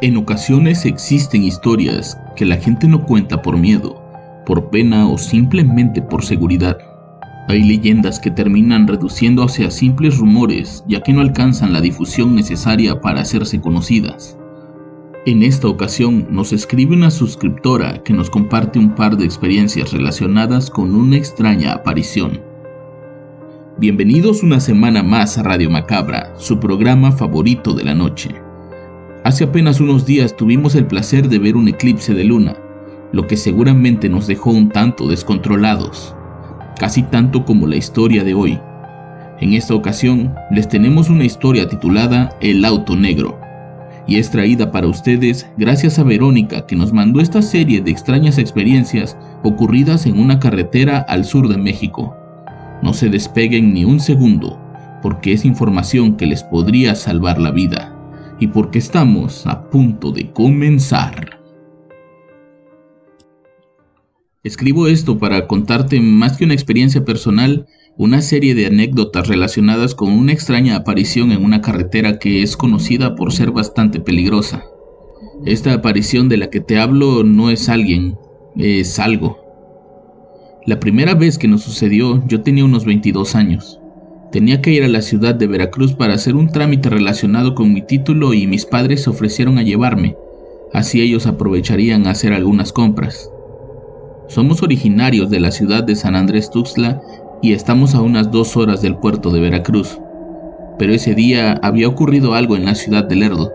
En ocasiones existen historias que la gente no cuenta por miedo, por pena o simplemente por seguridad. Hay leyendas que terminan reduciéndose a simples rumores ya que no alcanzan la difusión necesaria para hacerse conocidas. En esta ocasión nos escribe una suscriptora que nos comparte un par de experiencias relacionadas con una extraña aparición. Bienvenidos una semana más a Radio Macabra, su programa favorito de la noche. Hace apenas unos días tuvimos el placer de ver un eclipse de luna, lo que seguramente nos dejó un tanto descontrolados, casi tanto como la historia de hoy. En esta ocasión les tenemos una historia titulada El auto negro, y es traída para ustedes gracias a Verónica que nos mandó esta serie de extrañas experiencias ocurridas en una carretera al sur de México. No se despeguen ni un segundo, porque es información que les podría salvar la vida y porque estamos a punto de comenzar. Escribo esto para contarte más que una experiencia personal, una serie de anécdotas relacionadas con una extraña aparición en una carretera que es conocida por ser bastante peligrosa. Esta aparición de la que te hablo no es alguien, es algo. La primera vez que nos sucedió yo tenía unos 22 años. Tenía que ir a la ciudad de Veracruz para hacer un trámite relacionado con mi título y mis padres se ofrecieron a llevarme, así ellos aprovecharían a hacer algunas compras. Somos originarios de la ciudad de San Andrés Tuxtla y estamos a unas dos horas del puerto de Veracruz. Pero ese día había ocurrido algo en la ciudad de Lerdo.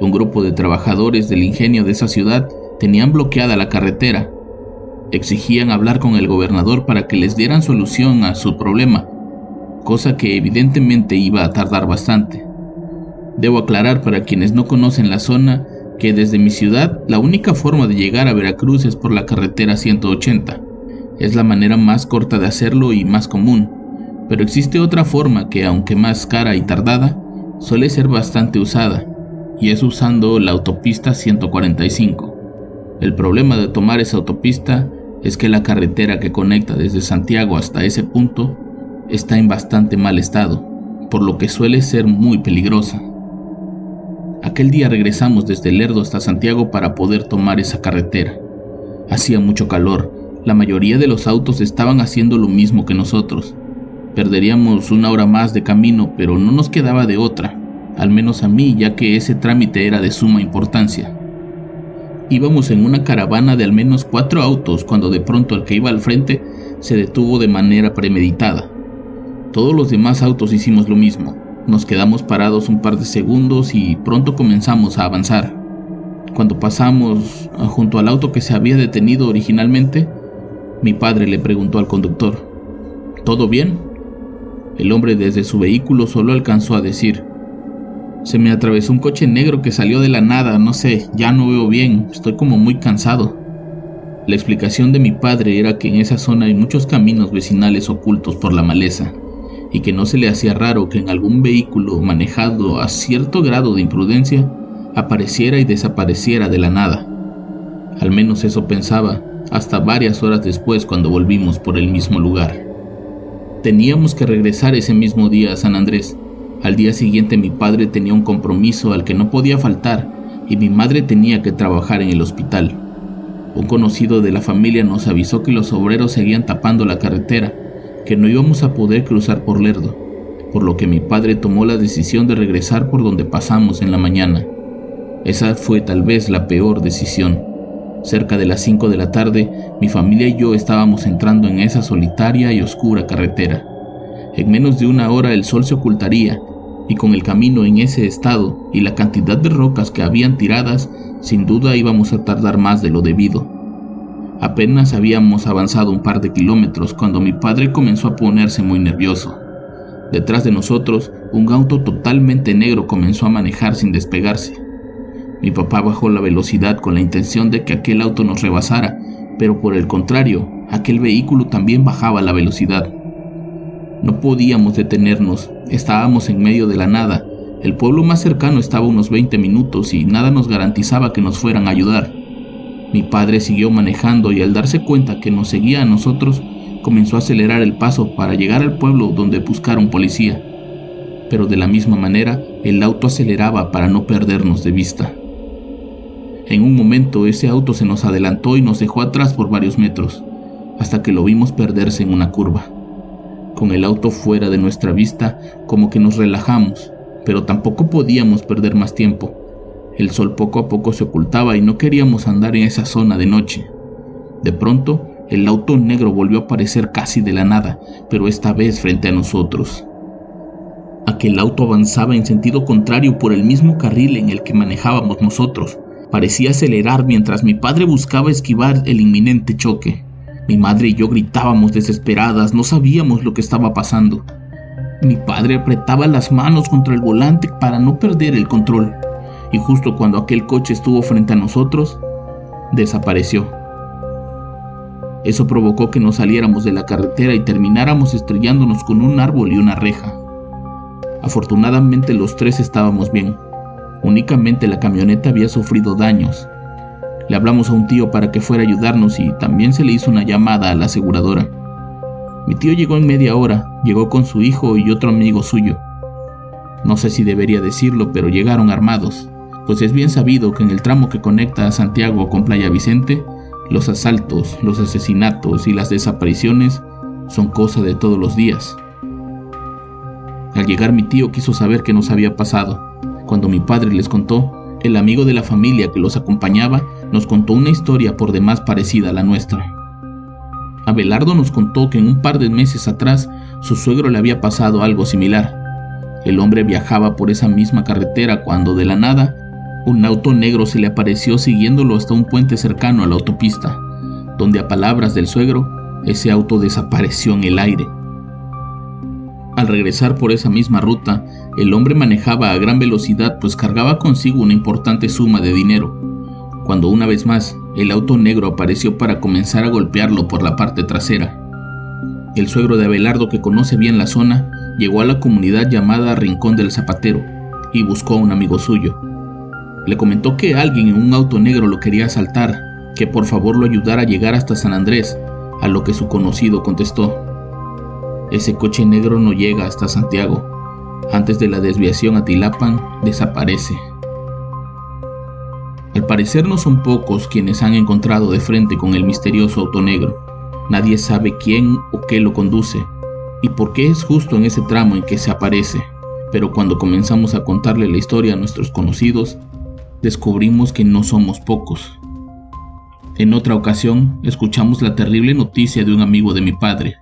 Un grupo de trabajadores del ingenio de esa ciudad tenían bloqueada la carretera. Exigían hablar con el gobernador para que les dieran solución a su problema cosa que evidentemente iba a tardar bastante. Debo aclarar para quienes no conocen la zona que desde mi ciudad la única forma de llegar a Veracruz es por la carretera 180. Es la manera más corta de hacerlo y más común, pero existe otra forma que aunque más cara y tardada, suele ser bastante usada, y es usando la autopista 145. El problema de tomar esa autopista es que la carretera que conecta desde Santiago hasta ese punto está en bastante mal estado, por lo que suele ser muy peligrosa. Aquel día regresamos desde Lerdo hasta Santiago para poder tomar esa carretera. Hacía mucho calor, la mayoría de los autos estaban haciendo lo mismo que nosotros. Perderíamos una hora más de camino, pero no nos quedaba de otra, al menos a mí, ya que ese trámite era de suma importancia. Íbamos en una caravana de al menos cuatro autos cuando de pronto el que iba al frente se detuvo de manera premeditada. Todos los demás autos hicimos lo mismo. Nos quedamos parados un par de segundos y pronto comenzamos a avanzar. Cuando pasamos ah, junto al auto que se había detenido originalmente, mi padre le preguntó al conductor, ¿Todo bien? El hombre desde su vehículo solo alcanzó a decir, se me atravesó un coche negro que salió de la nada, no sé, ya no veo bien, estoy como muy cansado. La explicación de mi padre era que en esa zona hay muchos caminos vecinales ocultos por la maleza y que no se le hacía raro que en algún vehículo manejado a cierto grado de imprudencia apareciera y desapareciera de la nada. Al menos eso pensaba hasta varias horas después cuando volvimos por el mismo lugar. Teníamos que regresar ese mismo día a San Andrés. Al día siguiente mi padre tenía un compromiso al que no podía faltar y mi madre tenía que trabajar en el hospital. Un conocido de la familia nos avisó que los obreros seguían tapando la carretera que no íbamos a poder cruzar por Lerdo, por lo que mi padre tomó la decisión de regresar por donde pasamos en la mañana. Esa fue tal vez la peor decisión. Cerca de las 5 de la tarde, mi familia y yo estábamos entrando en esa solitaria y oscura carretera. En menos de una hora el sol se ocultaría, y con el camino en ese estado y la cantidad de rocas que habían tiradas, sin duda íbamos a tardar más de lo debido. Apenas habíamos avanzado un par de kilómetros cuando mi padre comenzó a ponerse muy nervioso. Detrás de nosotros, un auto totalmente negro comenzó a manejar sin despegarse. Mi papá bajó la velocidad con la intención de que aquel auto nos rebasara, pero por el contrario, aquel vehículo también bajaba la velocidad. No podíamos detenernos, estábamos en medio de la nada. El pueblo más cercano estaba unos 20 minutos y nada nos garantizaba que nos fueran a ayudar. Mi padre siguió manejando y al darse cuenta que nos seguía a nosotros, comenzó a acelerar el paso para llegar al pueblo donde buscaron policía. Pero de la misma manera, el auto aceleraba para no perdernos de vista. En un momento ese auto se nos adelantó y nos dejó atrás por varios metros, hasta que lo vimos perderse en una curva. Con el auto fuera de nuestra vista, como que nos relajamos, pero tampoco podíamos perder más tiempo. El sol poco a poco se ocultaba y no queríamos andar en esa zona de noche. De pronto, el auto negro volvió a aparecer casi de la nada, pero esta vez frente a nosotros. Aquel auto avanzaba en sentido contrario por el mismo carril en el que manejábamos nosotros. Parecía acelerar mientras mi padre buscaba esquivar el inminente choque. Mi madre y yo gritábamos desesperadas, no sabíamos lo que estaba pasando. Mi padre apretaba las manos contra el volante para no perder el control, y justo cuando aquel coche estuvo frente a nosotros, desapareció. Eso provocó que nos saliéramos de la carretera y termináramos estrellándonos con un árbol y una reja. Afortunadamente los tres estábamos bien. Únicamente la camioneta había sufrido daños, le hablamos a un tío para que fuera a ayudarnos y también se le hizo una llamada a la aseguradora. Mi tío llegó en media hora, llegó con su hijo y otro amigo suyo. No sé si debería decirlo, pero llegaron armados, pues es bien sabido que en el tramo que conecta a Santiago con Playa Vicente, los asaltos, los asesinatos y las desapariciones son cosa de todos los días. Al llegar mi tío quiso saber qué nos había pasado. Cuando mi padre les contó, el amigo de la familia que los acompañaba nos contó una historia por demás parecida a la nuestra. Abelardo nos contó que en un par de meses atrás su suegro le había pasado algo similar. El hombre viajaba por esa misma carretera cuando de la nada un auto negro se le apareció siguiéndolo hasta un puente cercano a la autopista, donde a palabras del suegro, ese auto desapareció en el aire. Al regresar por esa misma ruta, el hombre manejaba a gran velocidad pues cargaba consigo una importante suma de dinero, cuando una vez más el auto negro apareció para comenzar a golpearlo por la parte trasera. El suegro de Abelardo, que conoce bien la zona, llegó a la comunidad llamada Rincón del Zapatero y buscó a un amigo suyo. Le comentó que alguien en un auto negro lo quería asaltar, que por favor lo ayudara a llegar hasta San Andrés, a lo que su conocido contestó. Ese coche negro no llega hasta Santiago, antes de la desviación a Tilapan, desaparece. Al parecer no son pocos quienes han encontrado de frente con el misterioso auto negro. Nadie sabe quién o qué lo conduce y por qué es justo en ese tramo en que se aparece. Pero cuando comenzamos a contarle la historia a nuestros conocidos, descubrimos que no somos pocos. En otra ocasión, escuchamos la terrible noticia de un amigo de mi padre,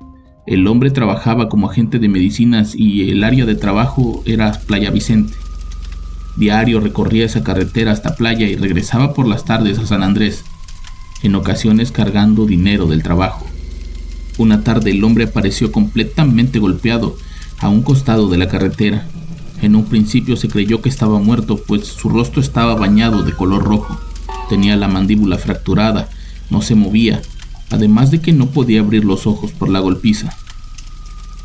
el hombre trabajaba como agente de medicinas y el área de trabajo era Playa Vicente. Diario recorría esa carretera hasta Playa y regresaba por las tardes a San Andrés, en ocasiones cargando dinero del trabajo. Una tarde el hombre apareció completamente golpeado a un costado de la carretera. En un principio se creyó que estaba muerto, pues su rostro estaba bañado de color rojo. Tenía la mandíbula fracturada, no se movía además de que no podía abrir los ojos por la golpiza.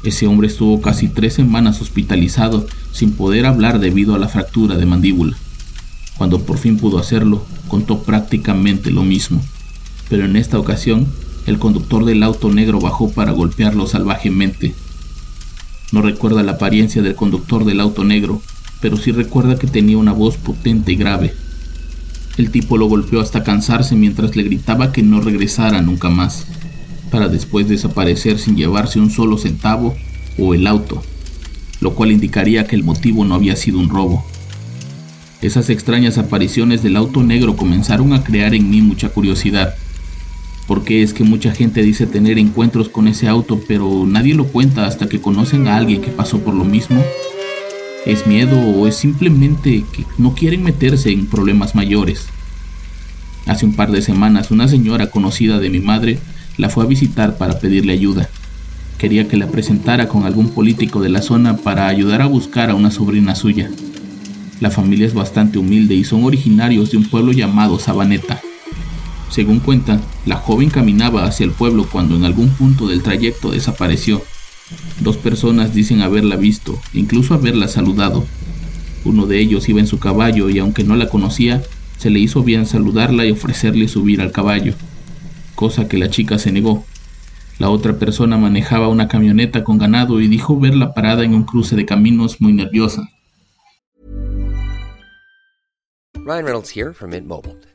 Ese hombre estuvo casi tres semanas hospitalizado sin poder hablar debido a la fractura de mandíbula. Cuando por fin pudo hacerlo, contó prácticamente lo mismo, pero en esta ocasión el conductor del auto negro bajó para golpearlo salvajemente. No recuerda la apariencia del conductor del auto negro, pero sí recuerda que tenía una voz potente y grave. El tipo lo golpeó hasta cansarse mientras le gritaba que no regresara nunca más, para después desaparecer sin llevarse un solo centavo o el auto, lo cual indicaría que el motivo no había sido un robo. Esas extrañas apariciones del auto negro comenzaron a crear en mí mucha curiosidad. ¿Por qué es que mucha gente dice tener encuentros con ese auto, pero nadie lo cuenta hasta que conocen a alguien que pasó por lo mismo? ¿Es miedo o es simplemente que no quieren meterse en problemas mayores? Hace un par de semanas una señora conocida de mi madre la fue a visitar para pedirle ayuda. Quería que la presentara con algún político de la zona para ayudar a buscar a una sobrina suya. La familia es bastante humilde y son originarios de un pueblo llamado Sabaneta. Según cuenta, la joven caminaba hacia el pueblo cuando en algún punto del trayecto desapareció. Dos personas dicen haberla visto, incluso haberla saludado. Uno de ellos iba en su caballo y aunque no la conocía, se le hizo bien saludarla y ofrecerle subir al caballo, cosa que la chica se negó. La otra persona manejaba una camioneta con ganado y dijo verla parada en un cruce de caminos muy nerviosa. Ryan Reynolds here from Mint Mobile.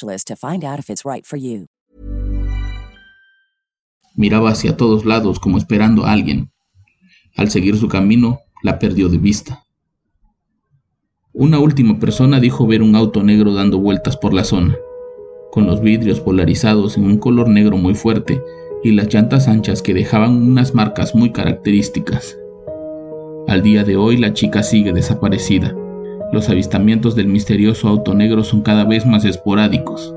to find out if it's right for you. Miraba hacia todos lados como esperando a alguien. Al seguir su camino, la perdió de vista. Una última persona dijo ver un auto negro dando vueltas por la zona, con los vidrios polarizados en un color negro muy fuerte y las llantas anchas que dejaban unas marcas muy características. Al día de hoy la chica sigue desaparecida. Los avistamientos del misterioso auto negro son cada vez más esporádicos.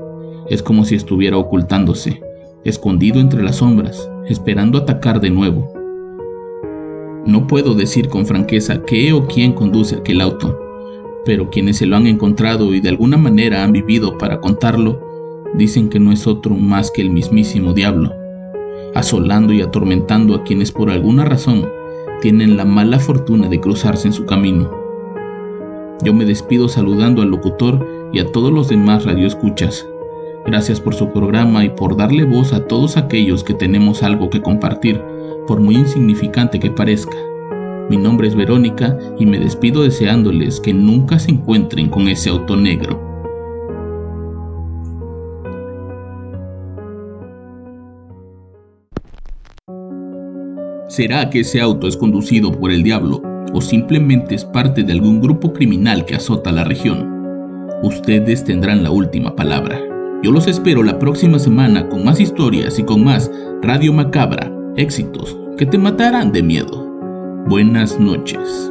Es como si estuviera ocultándose, escondido entre las sombras, esperando atacar de nuevo. No puedo decir con franqueza qué o quién conduce aquel auto, pero quienes se lo han encontrado y de alguna manera han vivido para contarlo, dicen que no es otro más que el mismísimo diablo, asolando y atormentando a quienes por alguna razón tienen la mala fortuna de cruzarse en su camino. Yo me despido saludando al locutor y a todos los demás radioescuchas. Gracias por su programa y por darle voz a todos aquellos que tenemos algo que compartir, por muy insignificante que parezca. Mi nombre es Verónica y me despido deseándoles que nunca se encuentren con ese auto negro. ¿Será que ese auto es conducido por el diablo o simplemente es parte de algún grupo criminal que azota la región? Ustedes tendrán la última palabra. Yo los espero la próxima semana con más historias y con más Radio Macabra, éxitos que te matarán de miedo. Buenas noches.